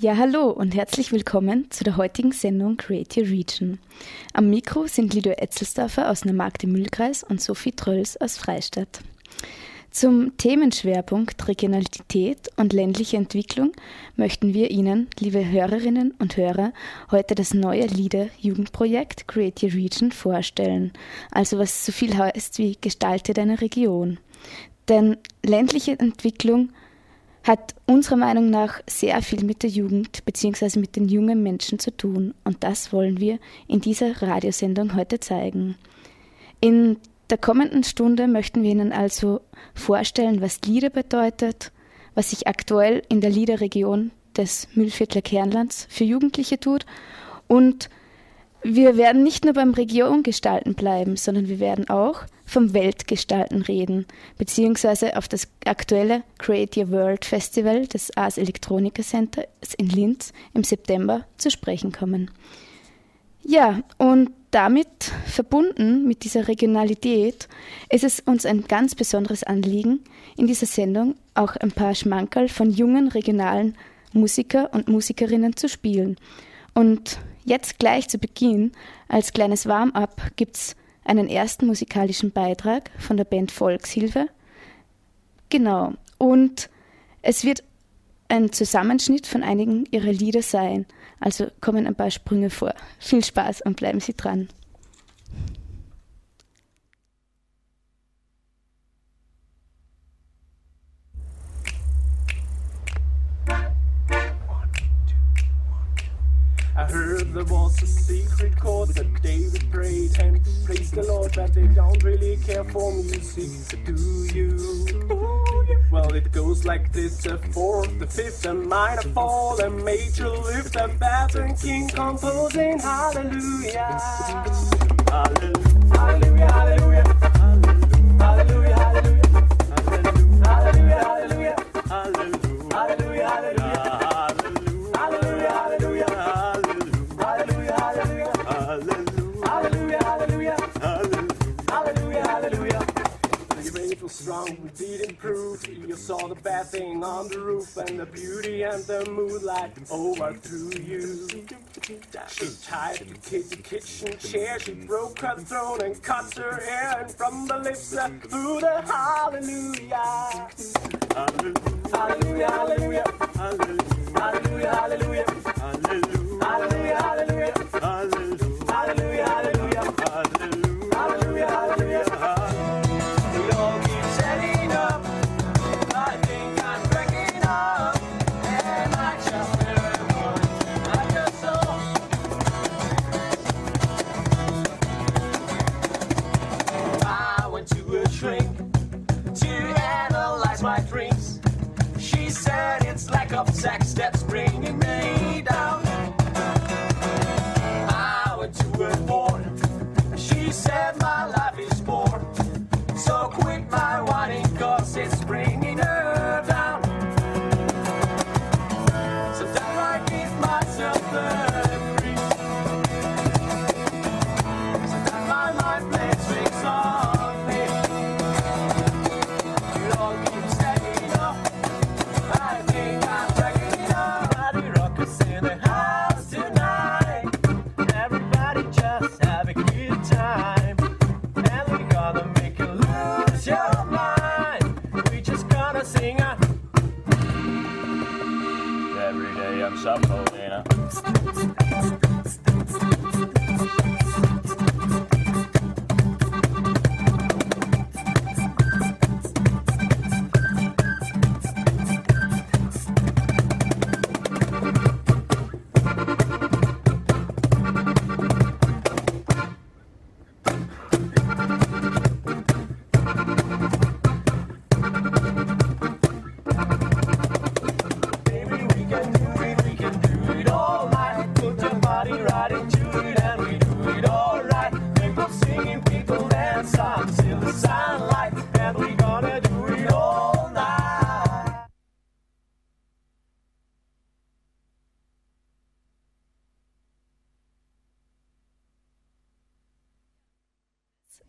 Ja, hallo und herzlich willkommen zu der heutigen Sendung Create Your Region. Am Mikro sind Lido Etzelsdorfer aus Neumarkt im Mühlkreis und Sophie Trölls aus Freistadt. Zum Themenschwerpunkt Regionalität und ländliche Entwicklung möchten wir Ihnen, liebe Hörerinnen und Hörer, heute das neue LIDA-Jugendprojekt Create Your Region vorstellen. Also was so viel heißt wie Gestalte deine Region. Denn ländliche Entwicklung hat unserer Meinung nach sehr viel mit der Jugend bzw. mit den jungen Menschen zu tun und das wollen wir in dieser Radiosendung heute zeigen. In der kommenden Stunde möchten wir Ihnen also vorstellen, was LIDA bedeutet, was sich aktuell in der LIDA-Region des Mühlviertler Kernlands für Jugendliche tut und wir werden nicht nur beim Regiongestalten bleiben, sondern wir werden auch vom Weltgestalten reden, beziehungsweise auf das aktuelle Create Your World Festival des Ars Electronica Centers in Linz im September zu sprechen kommen. Ja, und damit verbunden mit dieser Regionalität ist es uns ein ganz besonderes Anliegen, in dieser Sendung auch ein paar Schmankerl von jungen regionalen Musiker und Musikerinnen zu spielen. Und jetzt gleich zu Beginn, als kleines Warm-up, gibt es einen ersten musikalischen Beitrag von der Band Volkshilfe. Genau. Und es wird ein Zusammenschnitt von einigen ihrer Lieder sein. Also kommen ein paar Sprünge vor. Viel Spaß und bleiben Sie dran. I heard there was a secret And praised the Lord, that they don't really care for music, do you? Well, it goes like this: the fourth, the fifth, a minor fall, a major lift, a baton king composing. Hallelujah, hallelujah, all the bad thing on the roof and the beauty and the moonlight over overthrew you. She tied the kid to kitchen chair, she broke her throne and cut her hair, and from the lips uh, through the hallelujah. Hallelujah, hallelujah, hallelujah, hallelujah, hallelujah, hallelujah, hallelujah, hallelujah. it's like a sack that's bringing me.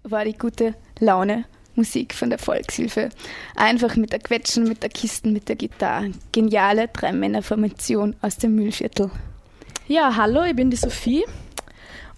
War die gute Laune Musik von der Volkshilfe. Einfach mit der Quetschen, mit der Kisten, mit der Gitarre. Geniale Drei-Männer-Formation aus dem Müllviertel. Ja, hallo, ich bin die Sophie.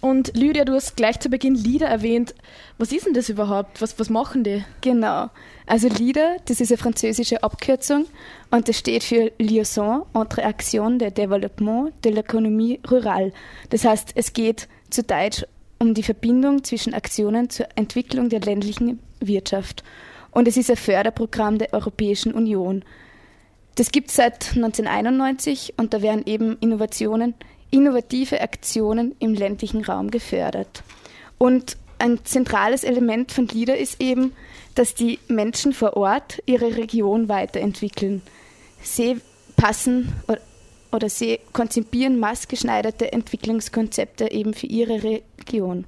Und Lydia, du hast gleich zu Beginn Lieder erwähnt. Was ist denn das überhaupt? Was, was machen die? Genau. Also Lieder, das ist eine französische Abkürzung und das steht für Liaison entre Action de Développement de l'économie rurale. Das heißt, es geht zu Deutsch um die Verbindung zwischen Aktionen zur Entwicklung der ländlichen Wirtschaft. Und es ist ein Förderprogramm der Europäischen Union. Das gibt es seit 1991 und da werden eben Innovationen innovative Aktionen im ländlichen Raum gefördert. Und ein zentrales Element von LIDA ist eben, dass die Menschen vor Ort ihre Region weiterentwickeln. Sie passen oder sie konzipieren maßgeschneiderte Entwicklungskonzepte eben für ihre Region.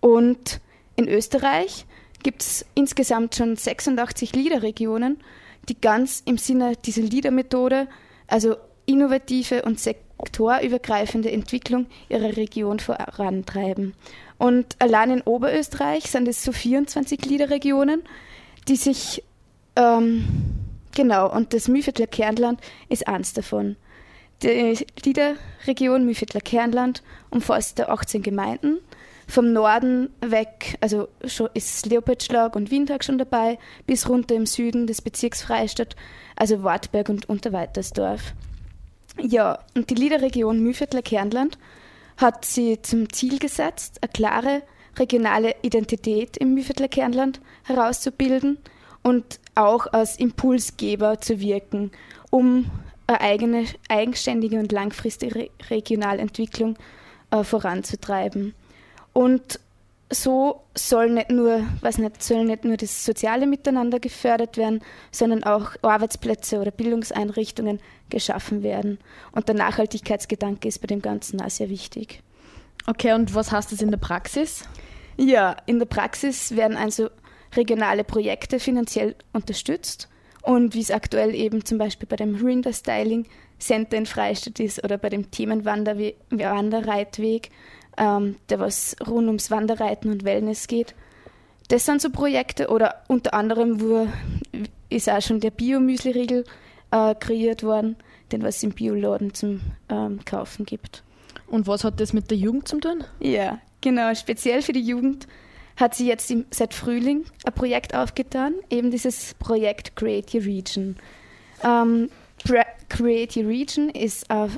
Und in Österreich gibt es insgesamt schon 86 LIDA-Regionen, die ganz im Sinne dieser LIDA-Methode, also innovative und sektorübergreifende Entwicklung ihrer Region vorantreiben. Und allein in Oberösterreich sind es so 24 Gliederregionen, die sich, ähm, genau, und das Mühlviertler Kernland ist eins davon. Die Liederregion Mühlviertler Kernland umfasst 18 Gemeinden. Vom Norden weg, also ist Leopoldschlag und Windhag schon dabei, bis runter im Süden des Bezirks Freistadt, also Wartberg und Unterweitersdorf. Ja, und die Liederregion Mühlviertler Kernland hat sie zum Ziel gesetzt, eine klare regionale Identität im Mühlviertler Kernland herauszubilden und auch als Impulsgeber zu wirken, um eine eigene, eigenständige und langfristige Regionalentwicklung äh, voranzutreiben. Und so soll nicht nur, was nicht, soll nicht nur das soziale Miteinander gefördert werden, sondern auch Arbeitsplätze oder Bildungseinrichtungen geschaffen werden. Und der Nachhaltigkeitsgedanke ist bei dem Ganzen auch sehr wichtig. Okay, und was heißt das in der Praxis? Ja, in der Praxis werden also regionale Projekte finanziell unterstützt. Und wie es aktuell eben zum Beispiel bei dem Rinder Styling Center in Freistadt ist oder bei dem Themenwanderreitweg ähm, der was rund ums Wanderreiten und Wellness geht. Das sind so Projekte oder unter anderem wo ist auch schon der Bio-Müsli-Riegel äh, kreiert worden, den was im Bioladen zum ähm, Kaufen gibt. Und was hat das mit der Jugend zu tun? Ja, genau. Speziell für die Jugend hat sie jetzt im, seit Frühling ein Projekt aufgetan, eben dieses Projekt Create Your Region. Ähm, Create Your Region ist ein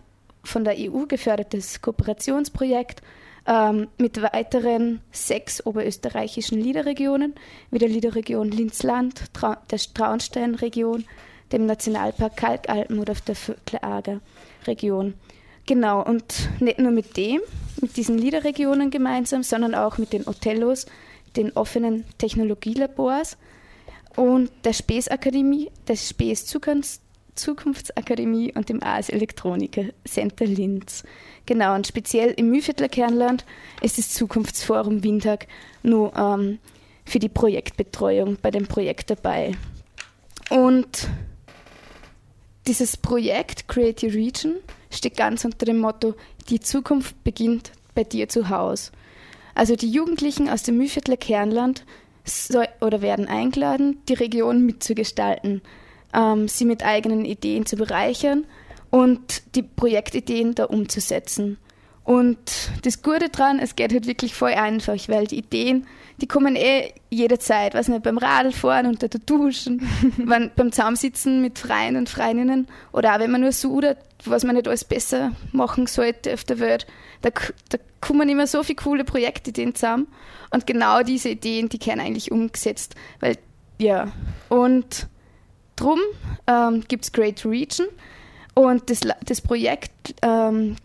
von der EU gefördertes Kooperationsprojekt ähm, mit weiteren sechs oberösterreichischen Liederregionen, wie der Liederregion Linzland, Trau der Traunstein-Region, dem Nationalpark Kalkalpen oder der Vöckleager Region. Genau, und nicht nur mit dem, mit diesen Liederregionen gemeinsam, sondern auch mit den Othellos, den offenen Technologielabors und der Space Akademie, der Space Zukunftsakademie und dem AS Elektroniker Center Linz. Genau, und speziell im Mühlviertler Kernland ist das Zukunftsforum Windhag nur ähm, für die Projektbetreuung bei dem Projekt dabei. Und dieses Projekt Create Your Region steht ganz unter dem Motto, die Zukunft beginnt bei dir zu Hause. Also die Jugendlichen aus dem Mühlviertler Kernland soll, oder werden eingeladen, die Region mitzugestalten, ähm, sie mit eigenen Ideen zu bereichern und die Projektideen da umzusetzen. Und das Gute daran, es geht halt wirklich voll einfach, weil die Ideen, die kommen eh jederzeit, was nicht, beim Radlfahren, unter der Duschen, wenn, beim Zusammensitzen mit Freien und Freundinnen oder auch wenn man nur sudert, was man nicht alles besser machen sollte auf der Welt, da, da kommen immer so viele coole Projektideen zusammen. Und genau diese Ideen, die können eigentlich umgesetzt, weil, ja, und drum ähm, gibt es Great Region, und das, das Projekt ähm,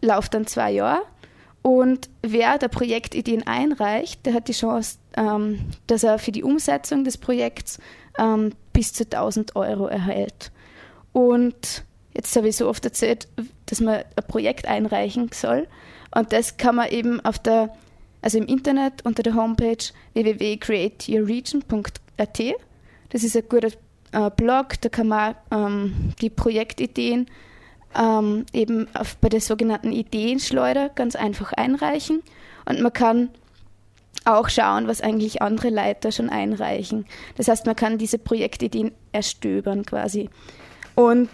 läuft dann zwei Jahre. Und wer der Projektideen einreicht, der hat die Chance, ähm, dass er für die Umsetzung des Projekts ähm, bis zu 1000 Euro erhält. Und jetzt habe ich so oft erzählt, dass man ein Projekt einreichen soll. Und das kann man eben auf der, also im Internet unter der Homepage www.createyourregion.at. Das ist ein guter äh, Blog, da kann man ähm, die Projektideen ähm, eben auf, bei der sogenannten Ideenschleuder ganz einfach einreichen und man kann auch schauen, was eigentlich andere Leiter schon einreichen. Das heißt, man kann diese Projektideen erstöbern quasi. Und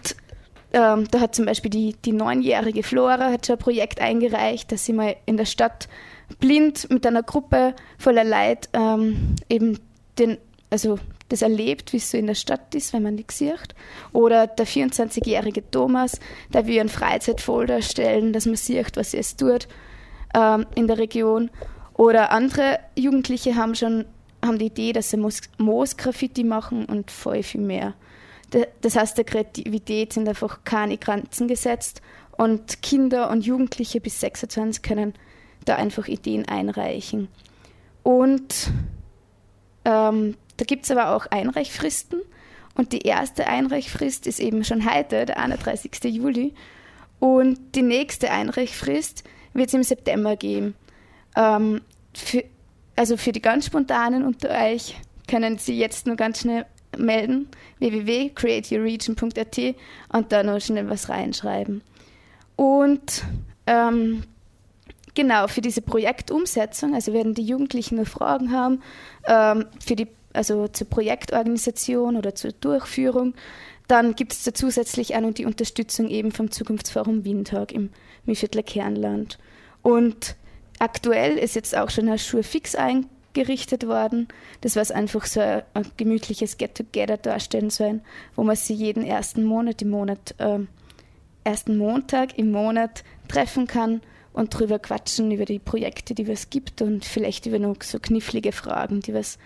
ähm, da hat zum Beispiel die, die neunjährige Flora hat schon ein Projekt eingereicht, dass sie mal in der Stadt blind mit einer Gruppe voller Leid ähm, eben den, also das erlebt, wie es so in der Stadt ist, wenn man nichts sieht. Oder der 24-jährige Thomas, der will einen Freizeitfolder erstellen, dass man sieht, was es tut ähm, in der Region. Oder andere Jugendliche haben schon haben die Idee, dass sie Moos-Graffiti machen und voll viel mehr. Das heißt, der Kreativität sind einfach keine Grenzen gesetzt und Kinder und Jugendliche bis 26 können da einfach Ideen einreichen. Und ähm, da gibt es aber auch Einreichfristen. Und die erste Einreichfrist ist eben schon heute, der 31. Juli. Und die nächste Einreichfrist wird es im September geben. Ähm, für, also für die ganz Spontanen unter euch können Sie jetzt nur ganz schnell melden, www.createyourregion.at und da noch schnell was reinschreiben. Und ähm, genau, für diese Projektumsetzung, also werden die Jugendlichen nur Fragen haben, ähm, für die, also zur Projektorganisation oder zur Durchführung, dann gibt es da zusätzlich auch noch die Unterstützung eben vom Zukunftsforum Windhag im Mühlviertler Kernland. Und aktuell ist jetzt auch schon eine Schule fix eingegangen gerichtet worden. Das was einfach so ein, ein gemütliches Get-Together darstellen sollen, wo man sich jeden ersten Monat im Monat, äh, ersten Montag im Monat treffen kann und drüber quatschen über die Projekte, die es gibt und vielleicht über noch so knifflige Fragen, die was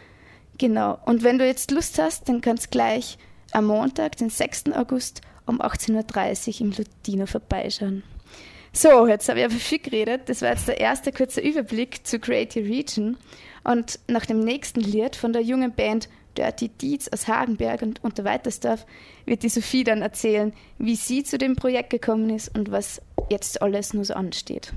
genau. Und wenn du jetzt Lust hast, dann kannst gleich am Montag, den 6. August um 18.30 Uhr im Lutino vorbeischauen. So, jetzt habe ich aber viel geredet. Das war jetzt der erste kurze Überblick zu Creative Region. Und nach dem nächsten Lied von der jungen Band Dirty Deeds aus Hagenberg und Unterweitersdorf wird die Sophie dann erzählen, wie sie zu dem Projekt gekommen ist und was jetzt alles nur so ansteht.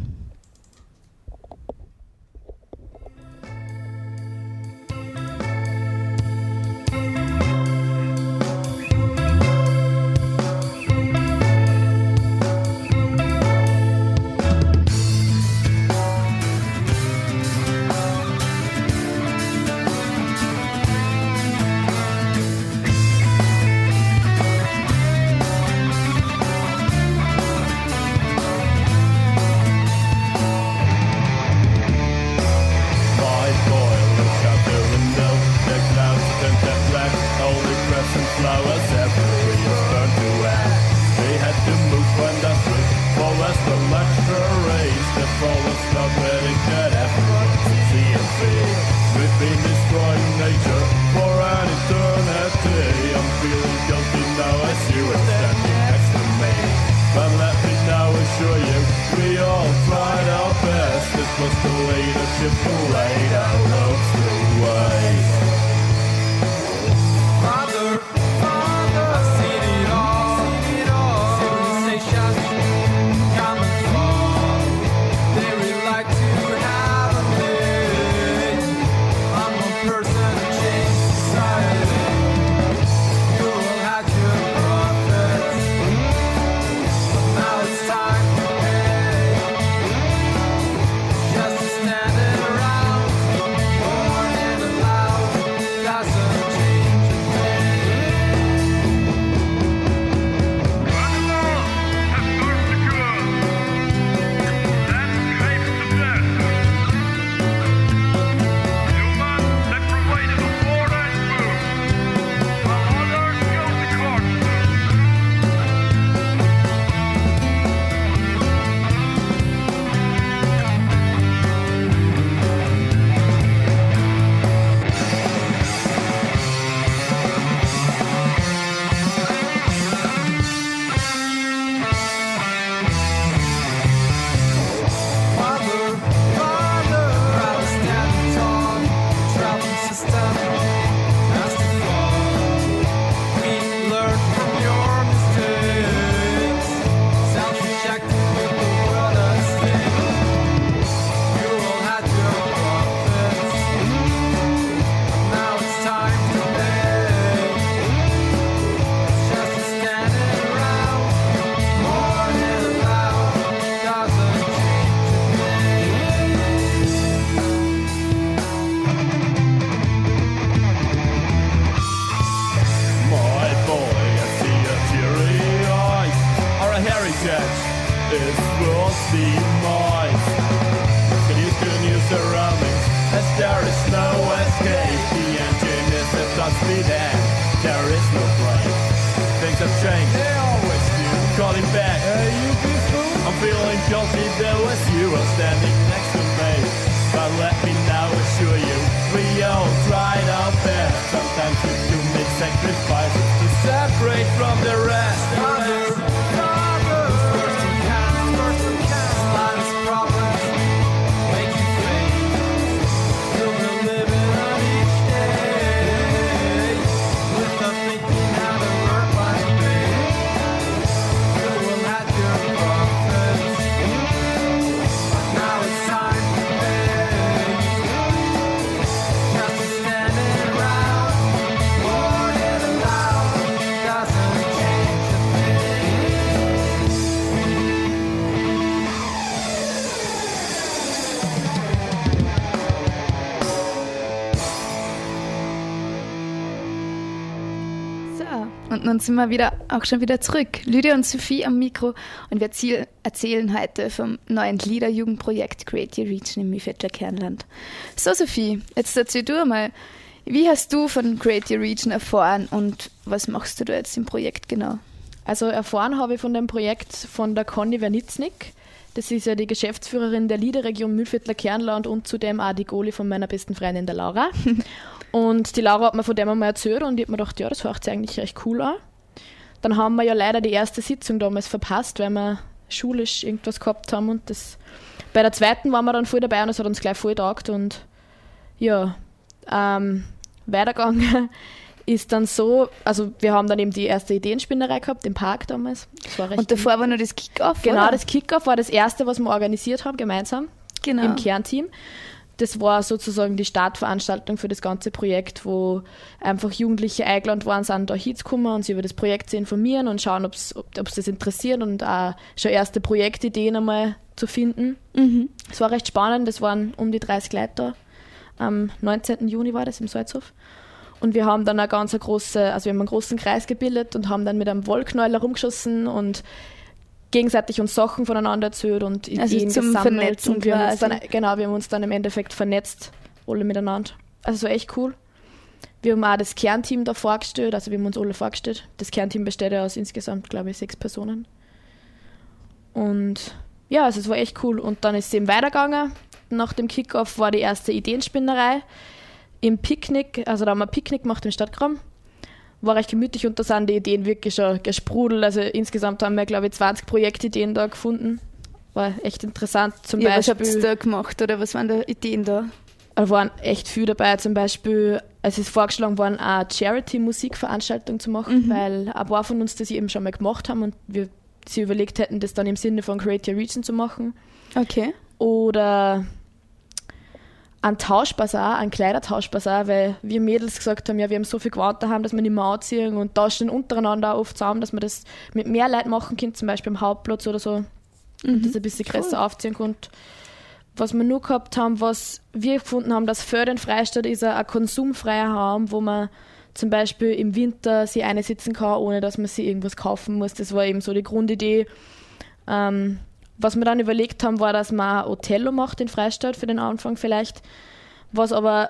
the way, the simple way. Nun sind wir wieder, auch schon wieder zurück. Lydia und Sophie am Mikro und wir erzähl- erzählen heute vom neuen Liederjugendprojekt Creative Region im Mühlviertler Kernland. So Sophie, jetzt erzähl du mal, wie hast du von Creative Region erfahren und was machst du da jetzt im Projekt genau? Also erfahren habe ich von dem Projekt von der Conny Wernitznik. Das ist ja die Geschäftsführerin der Liederregion Mühlviertler Kernland und zudem auch die Goli von meiner besten Freundin, der Laura. und die Laura hat mir von dem einmal erzählt und ich habe mir gedacht, ja, das hört sich eigentlich recht cool an. Dann haben wir ja leider die erste Sitzung damals verpasst, weil wir schulisch irgendwas gehabt haben und das bei der zweiten waren wir dann voll dabei und es hat uns gleich voll getaugt und ja, ähm, weitergegangen ist dann so, also wir haben dann eben die erste Ideenspinnerei gehabt, im Park damals. Und davor war noch das Kick-Off, Genau, oder? das Kickoff war das erste, was wir organisiert haben, gemeinsam genau. im Kernteam. Das war sozusagen die Startveranstaltung für das ganze Projekt, wo einfach Jugendliche eingeladen waren, sind da hinzukommen und sich über das Projekt zu informieren und schauen, ob's, ob es das interessiert und auch schon erste Projektideen einmal zu finden. Mhm. Es war recht spannend, es waren um die 30 Leute da. Am 19. Juni war das im Salzhof. Und wir haben dann eine ganz große, also wir haben einen großen Kreis gebildet und haben dann mit einem Wollknäuel rumgeschossen und gegenseitig uns Sachen voneinander erzählt und Ideen Also zum gesammelt. Vernetzen und wir haben uns dann, quasi. genau, wir haben uns dann im Endeffekt vernetzt, alle miteinander. Also es war echt cool. Wir haben auch das Kernteam da vorgestellt, also wir haben uns alle vorgestellt. Das Kernteam besteht ja aus insgesamt, glaube ich, sechs Personen. Und ja, also es war echt cool. Und dann ist es eben weitergegangen. Nach dem Kickoff war die erste Ideenspinnerei im Picknick, also da haben wir ein Picknick gemacht im Stadtkram. War recht gemütlich und da sind die Ideen wirklich schon gesprudelt. Also insgesamt haben wir, glaube ich, 20 Projektideen da gefunden. War echt interessant. Zum Ja, was habt Beispiel ihr da gemacht oder was waren da Ideen da? da waren echt viel dabei. Zum Beispiel, es ist vorgeschlagen worden, eine Charity-Musikveranstaltung zu machen, Mhm. weil ein paar von uns das eben schon mal gemacht haben und wir sie überlegt hätten, das dann im Sinne von Create Your Region zu machen. Okay. Oder ein Tauschbasar, ein Kleidertauschbasar, weil wir Mädels gesagt haben, ja, wir haben so viel Gewand daheim, dass wir nicht mehr anziehen und tauschen untereinander auch oft zusammen, dass man das mit mehr Leuten machen kann, zum Beispiel am Hauptplatz oder so und das ein bisschen größer aufziehen konnte. Was wir nur gehabt haben, was wir gefunden haben, dass für den Freistaat ist ein, ein konsumfreier Raum, wo man zum Beispiel im Winter sich eine sitzen kann, ohne dass man sich irgendwas kaufen muss. Das war eben so die Grundidee. Ähm, was wir dann überlegt haben, war, dass man Othello macht in Freistadt für den Anfang vielleicht, was aber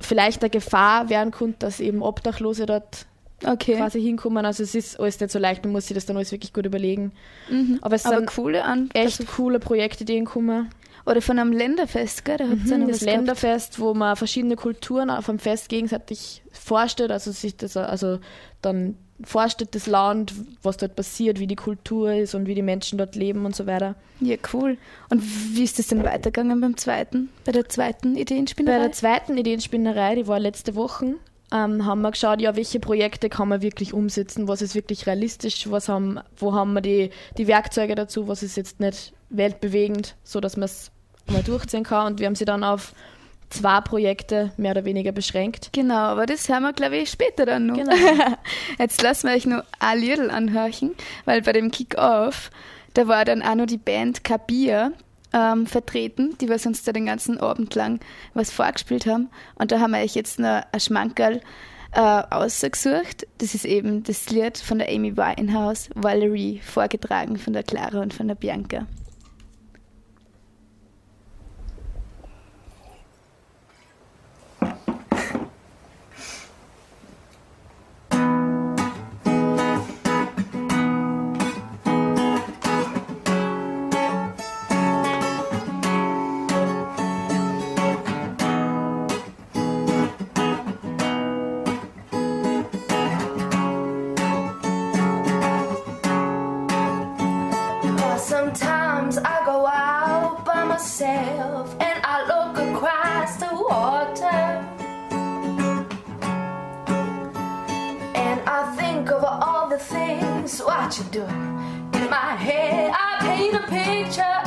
vielleicht eine Gefahr werden könnte, dass eben Obdachlose dort Okay. quasi hinkommen. Also es ist alles nicht so leicht, man muss sich das dann alles wirklich gut überlegen. Mhm. Aber es Aber sind coole an. echt Also, coole Projektideen gekommen. oder von einem Länderfest, gell? Da Mhm, das was gehabt. Länderfest, wo man verschiedene Kulturen auf dem Fest gegenseitig vorstellt, also sich das also dann vorstellt das Land, was dort passiert, wie die Kultur ist und wie die Menschen dort leben und so weiter. Ja, cool. Und wie ist das denn weitergegangen beim zweiten, bei der zweiten Bei Ideenspinnerei? der zweiten Ideenspinnerei, die war letzte Woche, ähm, haben wir geschaut, ja, welche Projekte kann man wirklich umsetzen, was ist wirklich realistisch, was haben, wo haben wir die, die Werkzeuge dazu, was ist jetzt nicht weltbewegend, so dass man es mal durchziehen kann. Und wir haben sie dann auf zwei Projekte mehr oder weniger beschränkt. Genau, aber das hören wir, glaube ich, später dann noch. Genau. Jetzt lassen wir euch noch ein Liedl anhören, weil bei dem Kick-Off, da war dann auch noch die Band Kabir ähm, vertreten, die was uns da den ganzen Abend lang was vorgespielt haben. Und da haben wir euch jetzt noch ein Schmankerl äh, ausgesucht. Das ist eben das Lied von der Amy Winehouse, Valerie, vorgetragen von der Clara und von der Bianca. You doing in my head. I paint a picture.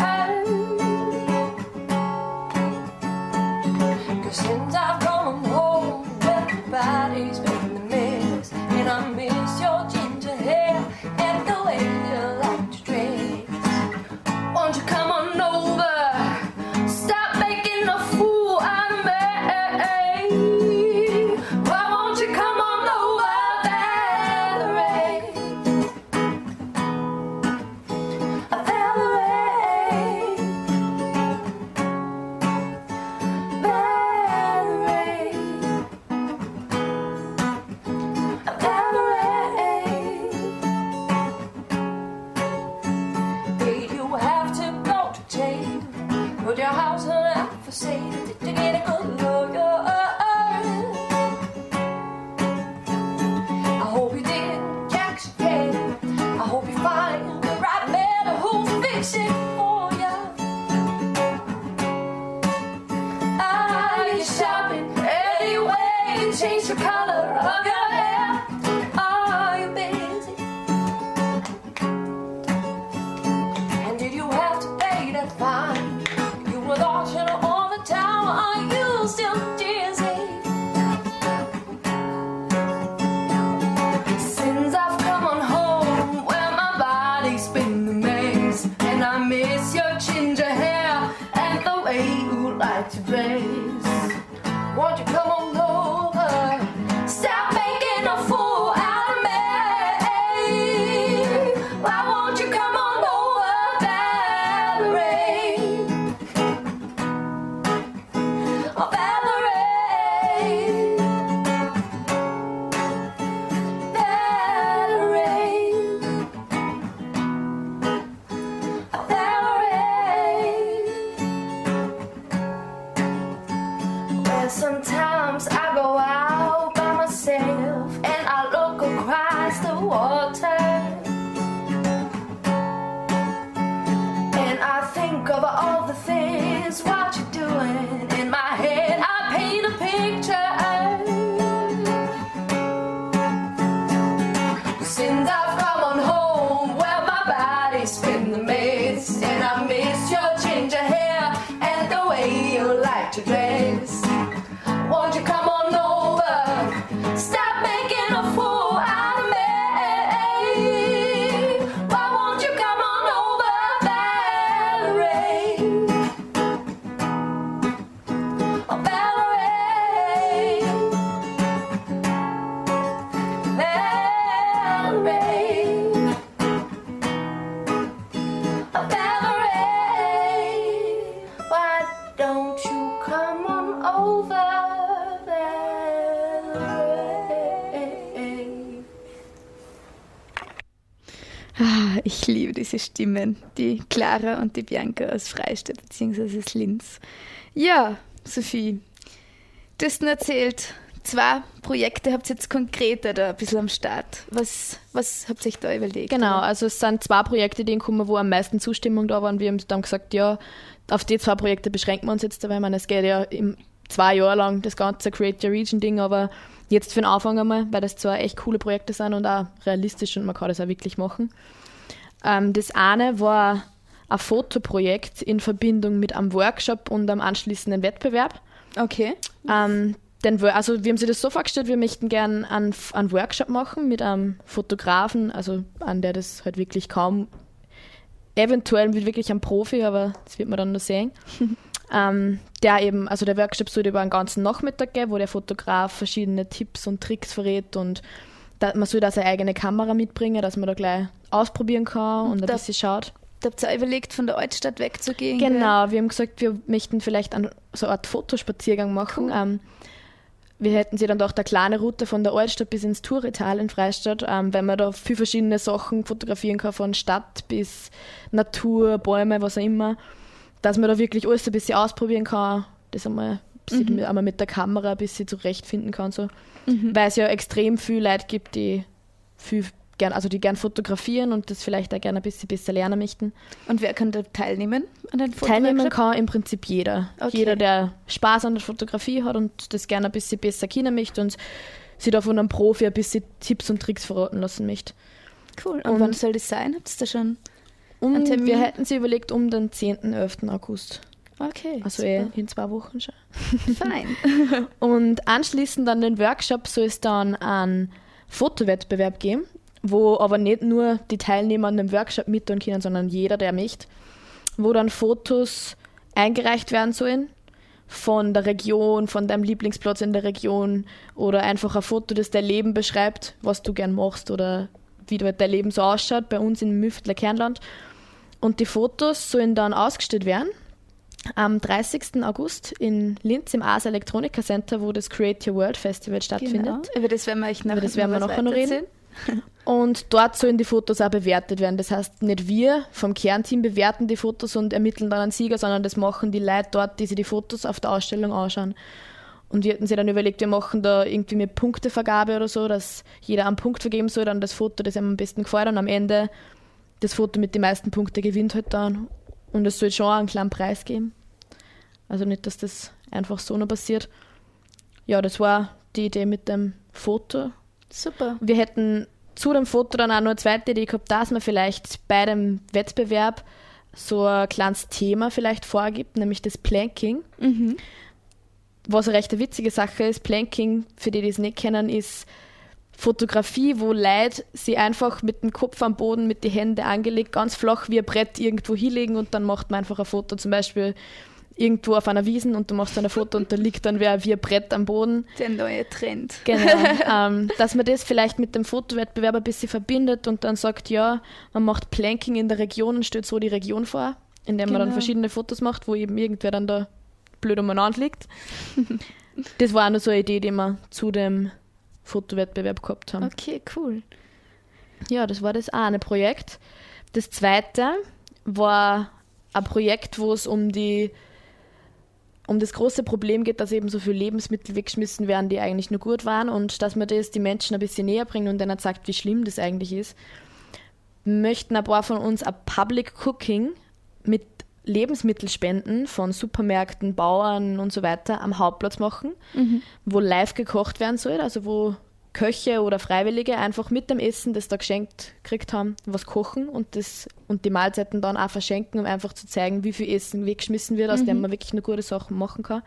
Cause since Stimmen, die Clara und die Bianca aus Freistadt bzw. aus Linz. Ja, Sophie, du hast nur erzählt, zwei Projekte habt ihr jetzt konkreter da ein bisschen am Start. Was, was habt ihr euch da überlegt? Genau, oder? also es sind zwei Projekte, die kommen, wo am meisten Zustimmung da war. Und wir haben dann gesagt, ja, auf die zwei Projekte beschränken wir uns jetzt, weil man es geht ja im, zwei Jahre lang das ganze Create Your Region Ding, aber jetzt für den Anfang einmal, weil das zwei echt coole Projekte sind und auch realistisch und man kann das auch wirklich machen. Ähm, das eine war ein Fotoprojekt in Verbindung mit einem Workshop und einem anschließenden Wettbewerb. Okay. Ähm, den, Wo- also wir haben sich das so vorgestellt, wir möchten gerne einen, einen Workshop machen mit einem Fotografen, also an der das halt wirklich kaum, eventuell mit wirklich einem Profi, aber das wird man dann noch sehen. Ähm, der eben, also der Workshop soll über einen ganzen Nachmittag gehen, wo der Fotograf verschiedene Tipps und Tricks verrät und da, man soll da seine eigene Kamera mitbringen, dass man da gleich ausprobieren kann und, und ein bisschen schaut. Da habt ihr überlegt, von der Altstadt wegzugehen? Genau, gell? wir haben gesagt, wir möchten vielleicht einen, so eine Art Fotospaziergang machen. Cool. Ähm, wir hätten sie dann doch eine kleine Route von der Altstadt bis ins Tourital in Freistadt, ähm, weil man da viele verschiedene Sachen fotografieren kann, von Stadt bis Natur, Bäume, was auch immer, dass man da wirklich alles ein bisschen ausprobieren kann, das einmal, mhm. einmal mit der Kamera ein bisschen zurechtfinden kann, so. Mhm. weil es ja extrem viele Leute gibt, die viel gern, also die gern fotografieren und das vielleicht auch gerne ein bisschen besser lernen möchten. Und wer kann da teilnehmen an den Teilnehmen kann im Prinzip jeder. Okay. Jeder, der Spaß an der Fotografie hat und das gerne ein bisschen besser kennen möchte und sich da von einem Profi ein bisschen Tipps und Tricks verraten lassen möchte. Cool. Und, und wann soll das sein? Habt ihr da schon um, Wir hätten sie überlegt um den 10. 11. August. Okay. Also eh in zwei Wochen schon. Fein. und anschließend an den Workshop soll es dann einen Fotowettbewerb geben wo aber nicht nur die Teilnehmer an dem Workshop mittun können, sondern jeder, der möchte, wo dann Fotos eingereicht werden sollen von der Region, von deinem Lieblingsplatz in der Region oder einfach ein Foto, das dein Leben beschreibt, was du gern machst oder wie dein Leben so ausschaut, bei uns im Müftler Kernland. Und die Fotos sollen dann ausgestellt werden am 30. August in Linz im Asa Electronica Center, wo das Create Your World Festival stattfindet. Genau. Über das werden wir, euch nachher, das werden wir nachher noch reden. Und dort sollen die Fotos auch bewertet werden. Das heißt, nicht wir vom Kernteam bewerten die Fotos und ermitteln dann einen Sieger, sondern das machen die Leute dort, die sich die Fotos auf der Ausstellung anschauen. Und wir hatten sich dann überlegt, wir machen da irgendwie mit Punktevergabe oder so, dass jeder einen Punkt vergeben soll, dann das Foto, das ihm am besten gefällt und am Ende das Foto mit den meisten Punkten gewinnt halt dann. Und es soll schon einen kleinen Preis geben. Also nicht, dass das einfach so noch passiert. Ja, das war die Idee mit dem Foto. Super. Wir hätten zu dem Foto dann auch noch eine zweite Idee gehabt, dass man vielleicht bei dem Wettbewerb so ein kleines Thema vielleicht vorgibt, nämlich das Planking. Mhm. Was eine recht witzige Sache ist, Planking, für die, die es nicht kennen, ist Fotografie, wo Leute sie einfach mit dem Kopf am Boden, mit den Händen angelegt, ganz flach wie ein Brett irgendwo hinlegen und dann macht man einfach ein Foto. Zum Beispiel irgendwo auf einer Wiesen und du machst dann ein Foto und da liegt dann wer wie ein Brett am Boden. Der neue Trend. Genau. ähm, dass man das vielleicht mit dem Fotowettbewerb ein bisschen verbindet und dann sagt, ja, man macht Planking in der Region und stellt so die Region vor, indem genau. man dann genau. verschiedene Fotos macht, wo eben irgendwer dann da blöd umeinander liegt. das war auch nur so eine Idee, die wir zu dem Fotowettbewerb gehabt haben. Okay, cool. Ja, das war das eine Projekt. Das zweite war ein Projekt, wo es um die um das große Problem geht, dass eben so viele Lebensmittel weggeschmissen werden, die eigentlich nur gut waren und dass man das die Menschen ein bisschen näher bringen und dann sagt, wie schlimm das eigentlich ist, möchten ein paar von uns ein Public Cooking mit Lebensmittelspenden von Supermärkten, Bauern und so weiter am Hauptplatz machen, mhm. wo live gekocht werden soll, also wo Köche oder Freiwillige einfach mit dem Essen, das da geschenkt gekriegt haben, was kochen und, das, und die Mahlzeiten dann auch verschenken, um einfach zu zeigen, wie viel Essen weggeschmissen wird, aus mhm. dem man wirklich nur gute Sachen machen kann.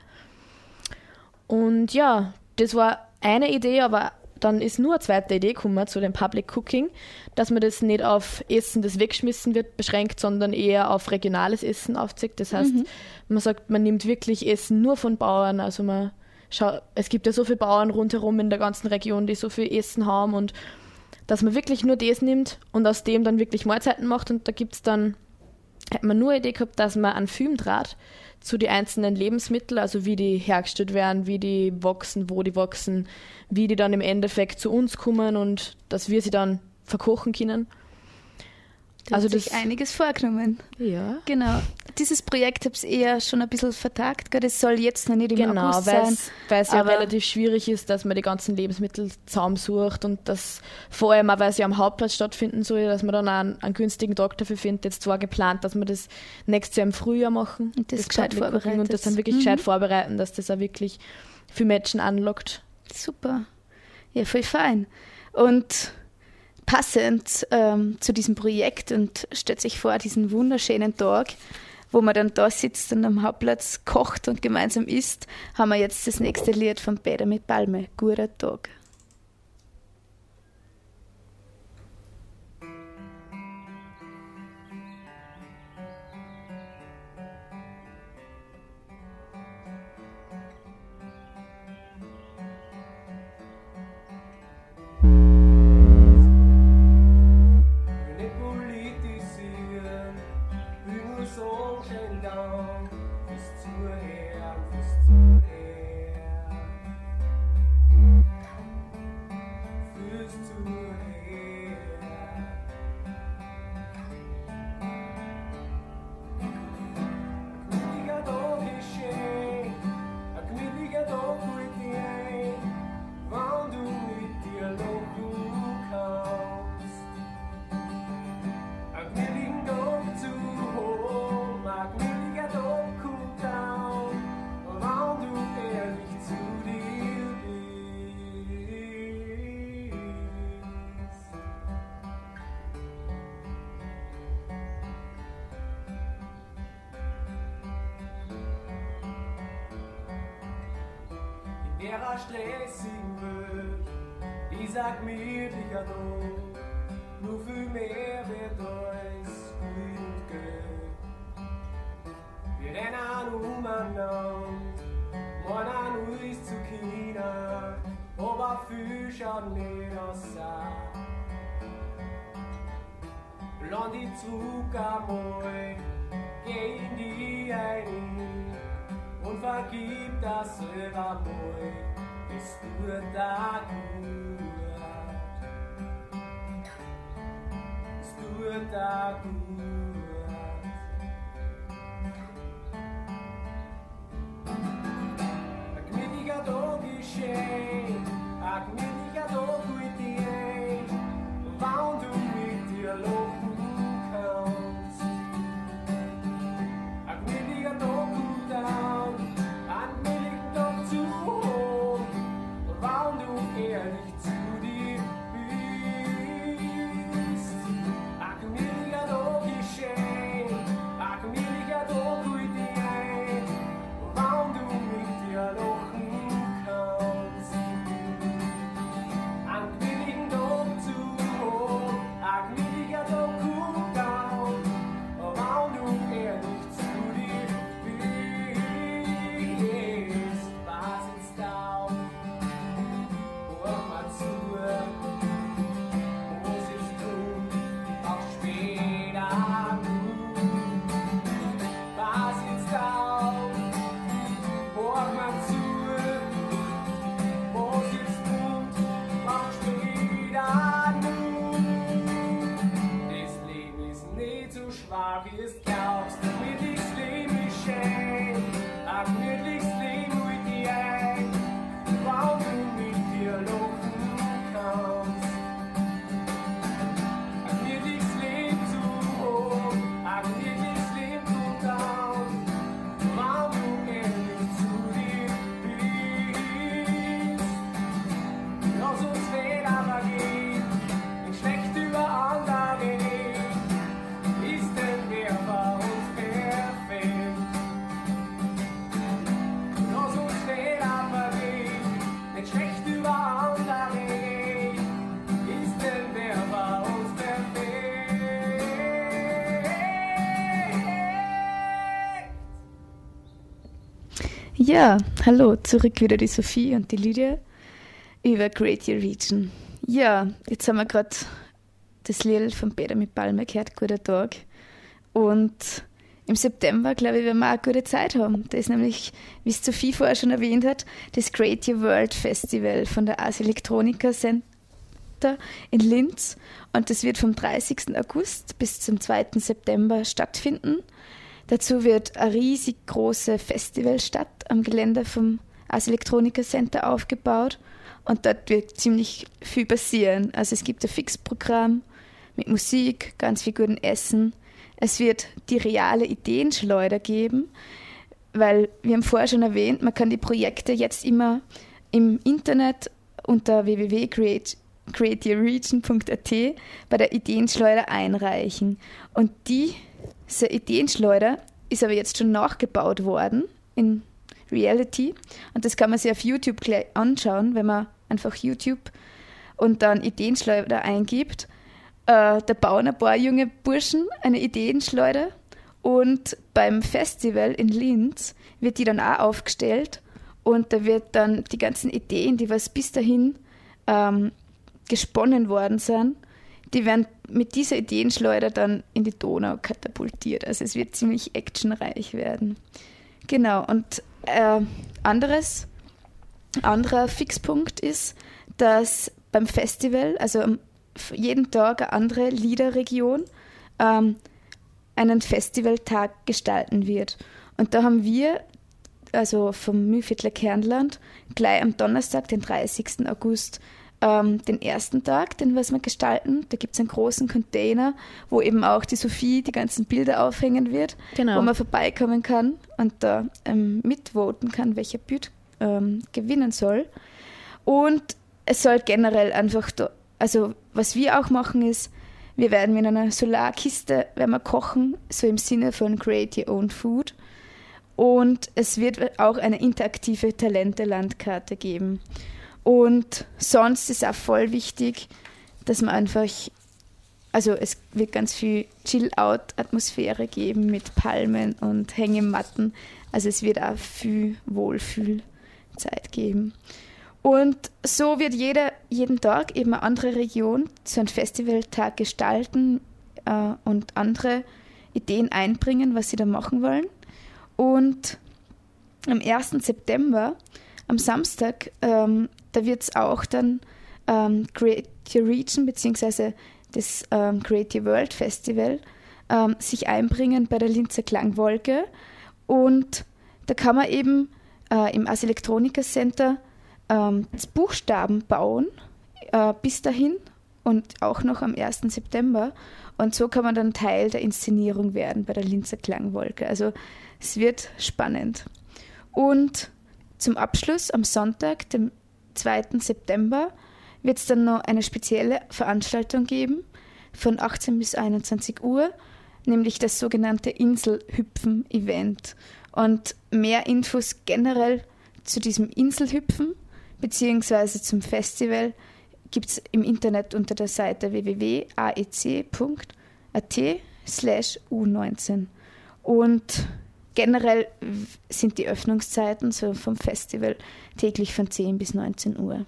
Und ja, das war eine Idee, aber dann ist nur eine zweite Idee gekommen zu dem Public Cooking, dass man das nicht auf Essen, das weggeschmissen wird, beschränkt, sondern eher auf regionales Essen aufzeigt. Das heißt, mhm. man sagt, man nimmt wirklich Essen nur von Bauern, also man schau, es gibt ja so viele Bauern rundherum in der ganzen Region, die so viel Essen haben und dass man wirklich nur das nimmt und aus dem dann wirklich Mahlzeiten macht und da gibt es dann, hat man nur eine Idee gehabt, dass man einen Filmdraht zu den einzelnen Lebensmitteln, also wie die hergestellt werden, wie die wachsen, wo die wachsen, wie die dann im Endeffekt zu uns kommen und dass wir sie dann verkochen können. Da also hat sich einiges vorgenommen. Ja. Genau. Dieses Projekt habe ich eher schon ein bisschen vertagt. Gell? Das soll jetzt noch nicht im genau, August sein. Weil es ja relativ schwierig ist, dass man die ganzen Lebensmittel zusammensucht und das vor allem auch, weil es ja am Hauptplatz stattfinden soll, dass man dann einen, einen günstigen Tag dafür findet. Jetzt zwar geplant, dass wir das nächstes Jahr im Frühjahr machen. Und das, das gescheit vorbereiten. Und das dann wirklich mhm. gescheit vorbereiten, dass das auch wirklich für Menschen anlockt. Super. Ja, voll fein. Und passend ähm, zu diesem Projekt und stellt sich vor, diesen wunderschönen Tag, wo man dann da sitzt und am Hauptplatz kocht und gemeinsam isst, haben wir jetzt das nächste Lied von Peter mit Palme, Guter Tag. In der stressigen Welt, dieser gemütlicher Tag, nur viel mehr wird alles gut geht. Wir rennen umeinander, meinen uns zu China, aber viel schaut nicht aus. Land die zurück einmal, geh in die ein und vergib das selber mal, es tut da gut. Es tut da gut. Ein gemütlicher Tag geschehen, ein gemütlicher Ja, hallo, zurück wieder die Sophie und die Lydia über Great Year Region. Ja, jetzt haben wir gerade das Lied von Peter mit Palme gehört, guter Tag. Und im September, glaube ich, werden wir auch eine gute Zeit haben. Da ist nämlich, wie es Sophie vorher schon erwähnt hat, das Great Year World Festival von der Ars Electronica Center in Linz. Und das wird vom 30. August bis zum 2. September stattfinden. Dazu wird eine riesig große Festivalstadt am Gelände vom Ars Electronica Center aufgebaut und dort wird ziemlich viel passieren. Also es gibt ein Fixprogramm mit Musik, ganz viel guten Essen. Es wird die reale Ideenschleuder geben, weil wir haben vorher schon erwähnt, man kann die Projekte jetzt immer im Internet unter www.createyourregion.at bei der Ideenschleuder einreichen. Und diese Ideenschleuder ist aber jetzt schon nachgebaut worden in Reality. Und das kann man sich auf YouTube gleich anschauen, wenn man einfach YouTube und dann Ideenschleuder eingibt. Äh, da bauen ein paar junge Burschen eine Ideenschleuder und beim Festival in Linz wird die dann auch aufgestellt und da wird dann die ganzen Ideen, die was bis dahin ähm, gesponnen worden sind, die werden mit dieser Ideenschleuder dann in die Donau katapultiert. Also es wird ziemlich actionreich werden. Genau, und äh, anderes, anderer Fixpunkt ist, dass beim Festival, also jeden Tag eine andere Liederregion, ähm, einen Festivaltag gestalten wird. Und da haben wir, also vom Mühlviertler Kernland, gleich am Donnerstag, den 30. August, ähm, den ersten Tag, den was wir gestalten. Da gibt es einen großen Container, wo eben auch die Sophie die ganzen Bilder aufhängen wird, genau. wo man vorbeikommen kann und da ähm, mitvoten kann, welcher Bild ähm, gewinnen soll. Und es soll generell einfach, da, also was wir auch machen ist, wir werden in einer Solarkiste werden wir kochen, so im Sinne von Create Your Own Food. Und es wird auch eine interaktive Talente-Landkarte geben. Und sonst ist auch voll wichtig, dass man einfach, also es wird ganz viel Chill-Out-Atmosphäre geben mit Palmen und Hängematten. Also es wird auch viel Wohlfühlzeit geben. Und so wird jeder, jeden Tag eben eine andere Region zu einem Festivaltag gestalten äh, und andere Ideen einbringen, was sie da machen wollen. Und am 1. September, am Samstag, ähm, da wird es auch dann ähm, Creative Region bzw. das ähm, Creative World Festival ähm, sich einbringen bei der Linzer Klangwolke. Und da kann man eben äh, im As Electronica Center ähm, Buchstaben bauen äh, bis dahin und auch noch am 1. September. Und so kann man dann Teil der Inszenierung werden bei der Linzer Klangwolke. Also es wird spannend. Und zum Abschluss am Sonntag, dem 2. September, wird es dann noch eine spezielle Veranstaltung geben von 18 bis 21 Uhr, nämlich das sogenannte Inselhüpfen-Event. Und mehr Infos generell zu diesem Inselhüpfen beziehungsweise zum Festival gibt es im Internet unter der Seite www.aec.at slash U19. Und generell sind die Öffnungszeiten so vom Festival täglich von 10 bis 19 Uhr.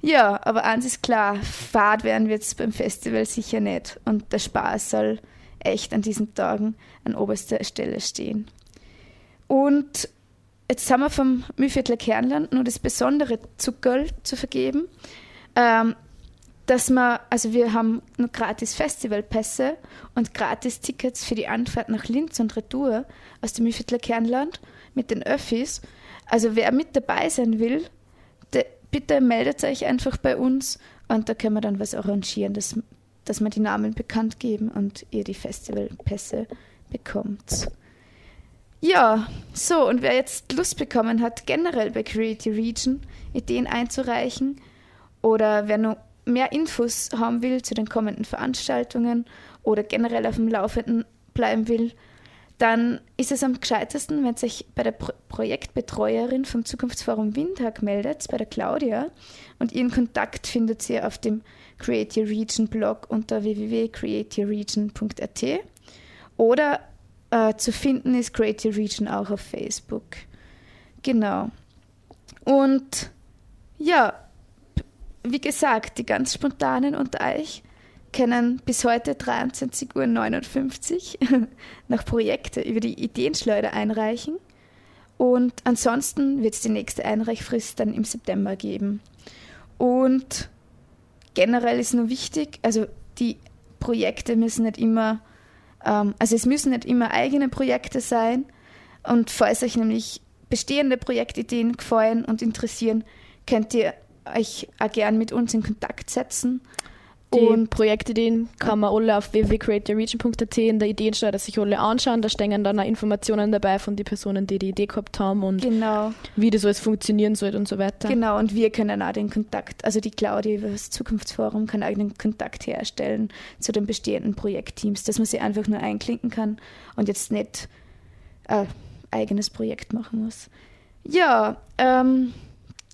Ja, aber eins ist klar, Fahrt werden wir es beim Festival sicher nicht. Und der Spaß soll echt an diesen Tagen an oberster Stelle stehen. Und Jetzt haben wir vom Mühlviertler Kernland nur das besondere Zuckerl zu vergeben, ähm, dass wir, also wir haben gratis Festivalpässe und gratis Tickets für die Anfahrt nach Linz und Retour aus dem Mühlviertler Kernland mit den Öffis. Also wer mit dabei sein will, de, bitte meldet euch einfach bei uns und da können wir dann was arrangieren, dass, dass wir die Namen bekannt geben und ihr die Festivalpässe bekommt. Ja, so, und wer jetzt Lust bekommen hat, generell bei Creative Region Ideen einzureichen oder wer noch mehr Infos haben will zu den kommenden Veranstaltungen oder generell auf dem Laufenden bleiben will, dann ist es am gescheitesten, wenn sich bei der Pro Projektbetreuerin vom Zukunftsforum Windhag meldet, bei der Claudia. Und ihren Kontakt findet ihr auf dem Creative Region Blog unter www.creativeregion.at oder äh, zu finden ist Creative Region auch auf Facebook. Genau. Und ja, wie gesagt, die ganz spontanen unter euch können bis heute 23.59 Uhr noch Projekte über die Ideenschleuder einreichen. Und ansonsten wird es die nächste Einreichfrist dann im September geben. Und generell ist nur wichtig, also die Projekte müssen nicht immer ähm, also es müssen nicht immer eigene Projekte sein. Und falls euch nämlich bestehende Projektideen gefallen und interessieren, könnt ihr euch auch gern mit uns in Kontakt setzen. Die und Projektideen kann man alle auf www.creativeregion.at in der Ideensteuer sich alle anschauen. Da stehen dann auch Informationen dabei von den Personen, die die Idee gehabt haben und genau. wie das alles funktionieren soll und so weiter. Genau, und wir können auch den Kontakt, also die Claudia über das Zukunftsforum kann auch den Kontakt herstellen zu den bestehenden Projektteams, dass man sie einfach nur einklinken kann und jetzt nicht ein eigenes Projekt machen muss. Ja, ähm,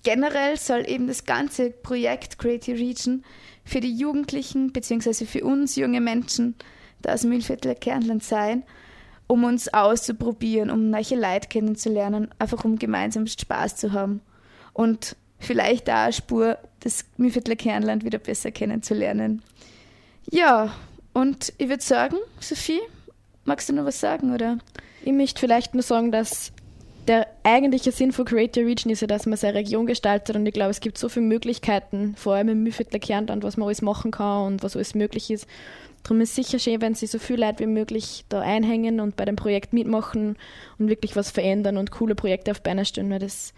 generell soll eben das ganze Projekt Creative Region für die Jugendlichen bzw. für uns junge Menschen da aus Mühlviertel Kärnland sein, um uns auszuprobieren, um neue Leute kennenzulernen, einfach um gemeinsam Spaß zu haben und vielleicht da eine Spur das Mühlviertler Kernland wieder besser kennenzulernen. Ja, und ich würde sagen, Sophie, magst du noch was sagen, oder? Ich möchte vielleicht nur sagen, dass der eigentliche Sinn von Create Your Region ist ja, dass man seine Region gestaltet und ich glaube, es gibt so viele Möglichkeiten, vor allem im Mühlviertler Kärnten, was man alles machen kann und was alles möglich ist. Darum ist es sicher schön, wenn sich so viele Leute wie möglich da einhängen und bei dem Projekt mitmachen und wirklich was verändern und coole Projekte auf Beine stellen, weil das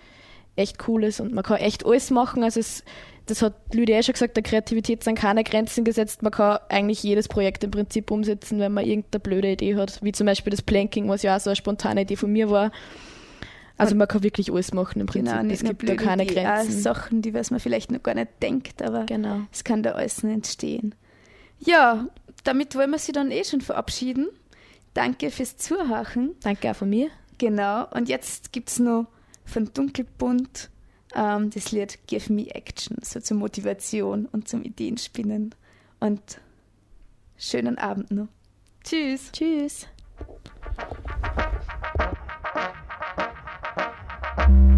echt cool ist und man kann echt alles machen. Also es, das hat Lydia eh schon gesagt, der Kreativität sind keine Grenzen gesetzt. Man kann eigentlich jedes Projekt im Prinzip umsetzen, wenn man irgendeine blöde Idee hat, wie zum Beispiel das Planking, was ja auch so eine spontane Idee von mir war also man kann wirklich alles machen im genau, Prinzip. Genau, es gibt da keine Idee, Grenzen. Auch Sachen, die was man vielleicht noch gar nicht denkt, aber genau. es kann da alles entstehen. Ja, damit wollen wir sie dann eh schon verabschieden. Danke fürs Zuhören. Danke auch von mir. Genau. Und jetzt gibt es noch von Dunkelbunt ähm, das Lied Give Me Action, so zur Motivation und zum Ideenspinnen. Und schönen Abend noch. Tschüss. Tschüss. Bye.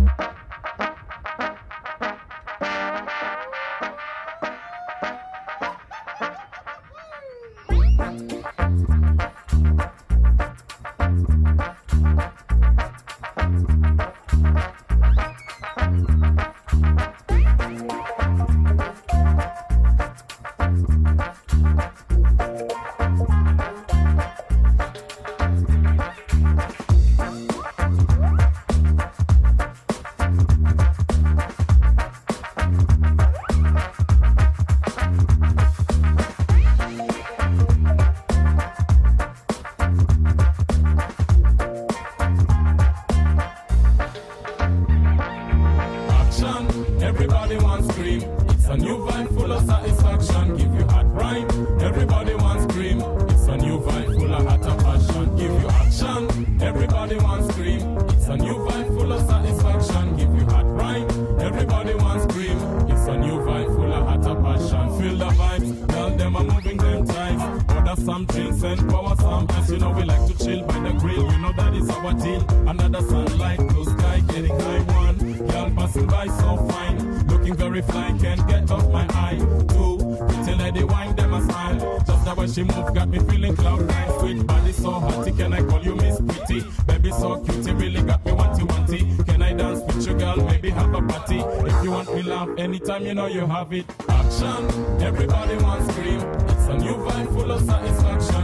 Aberdeen. Another sunlight, blue sky, getting high one. Girl passing by so fine, looking very fine, can't get off my eye. Two, pretty lady wine, them a smile. Just the way she move got me feeling cloud nine. Sweet body so hotty, can I call you Miss Pretty? Baby so cutie, really got me wanty wanty. Can I dance with you, girl? Maybe have a party. If you want me laugh, anytime you know you have it. Action, everybody wants scream. It's a new vibe full of satisfaction.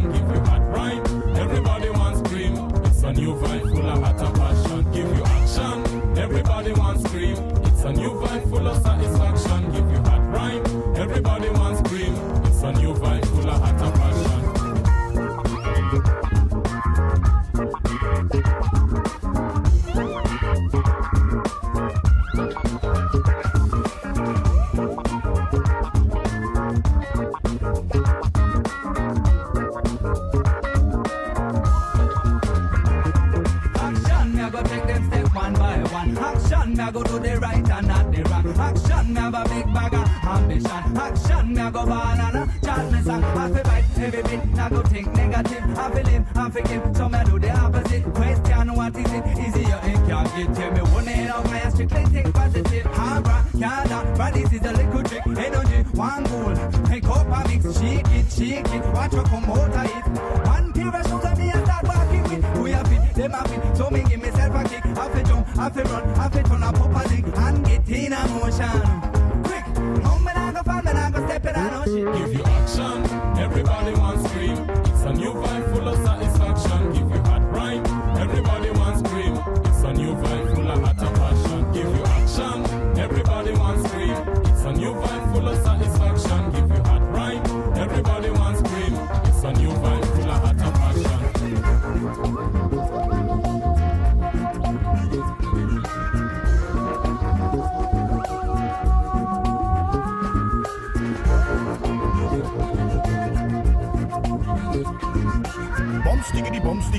new vibe full of heart passion. Give you action. Everybody wants scream. It's a new vibe full of satisfaction. I go do the right and not the wrong. Action, me have a big bag of ambition. Action, I go ball and a chat me song. I feel right every bit, I go think negative. I feel live, I forgive, so me do the opposite. Question, what is it? Easier, it can't get to me. One head of my strictly think positive. Harbor, Canada, but this is a little trick. Energy, one goal. Pick up a mix, shake it, shake it. Watch her come out of it. One pair of shoes and me and start walking with. We have fit, them a fit. So me give myself a kick. I feel jump, I feel run, I feel turn up. I'm get in a motion. Quick, Home, and I go farm, and I go step in a notion. If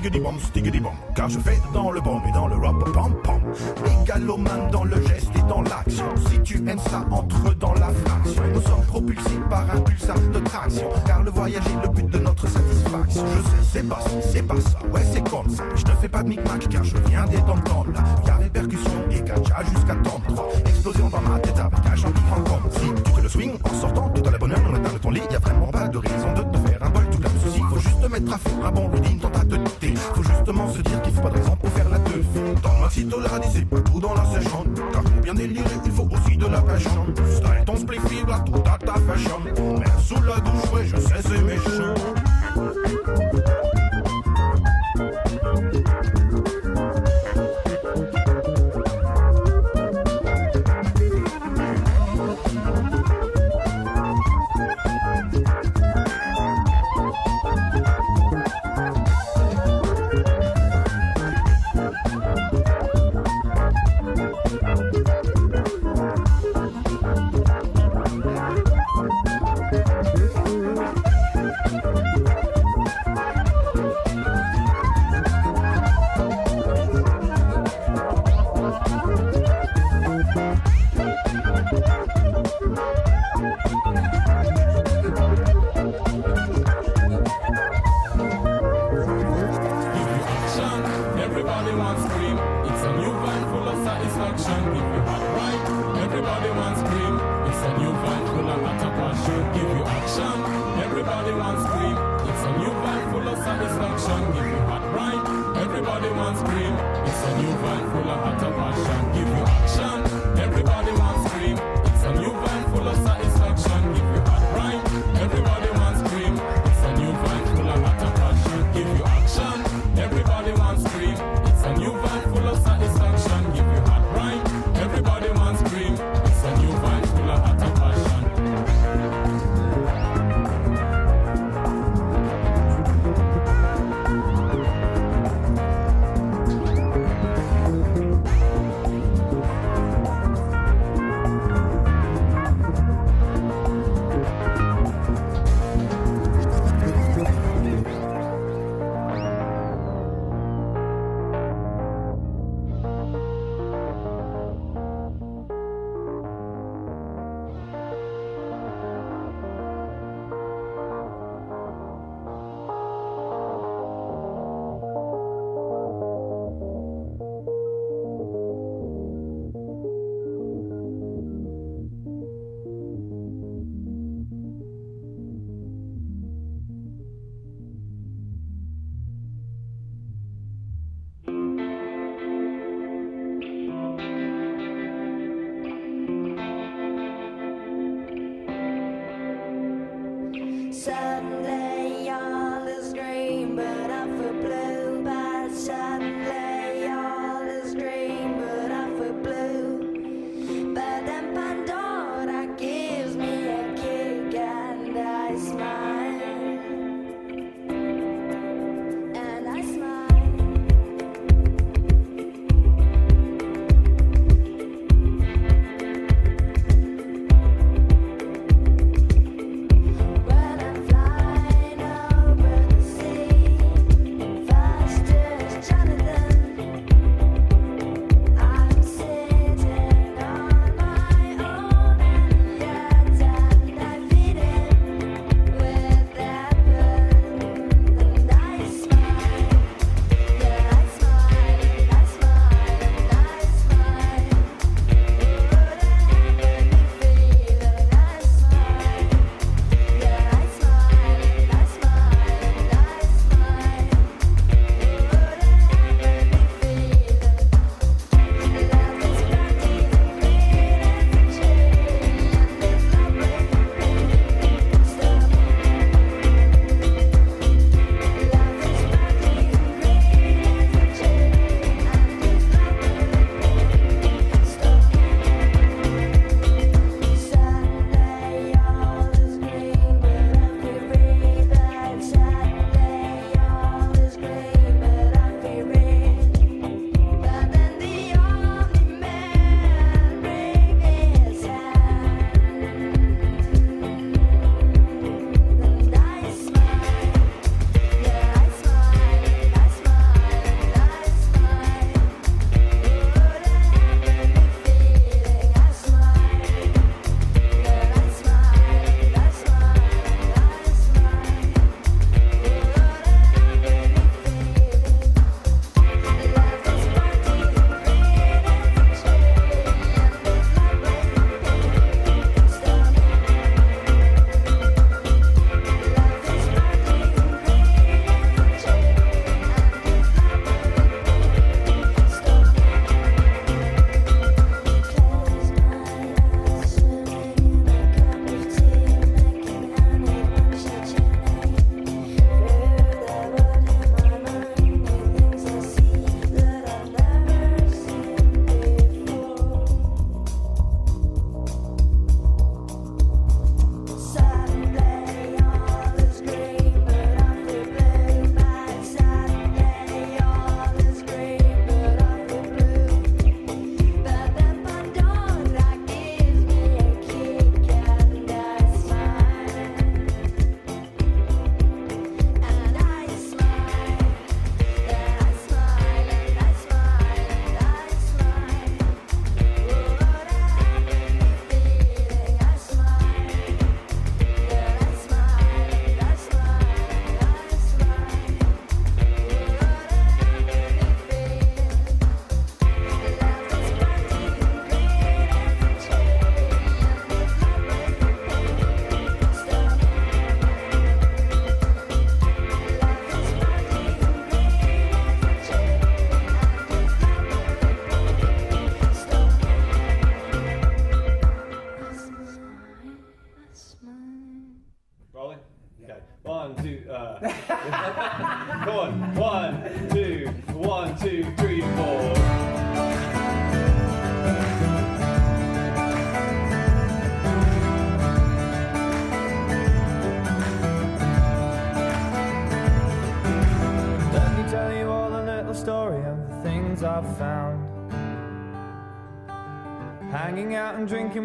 stiggy bomb, stiggy bomb. Car je fais dans le bomb et dans le rap, pam pam. Mégalomane dans le geste et dans l'action. Si tu aimes ça, entre dans la fraction. Nous sommes propulsés par un pulsar de traction. Car le voyage est le but de notre satisfaction. Je sais, c'est pas si, c'est pas ça. Ouais, c'est comme ça. Je te fais pas de micmac car je viens des temps là.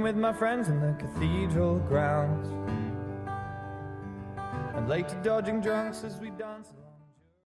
With my friends in the cathedral grounds. And later dodging drunks as we.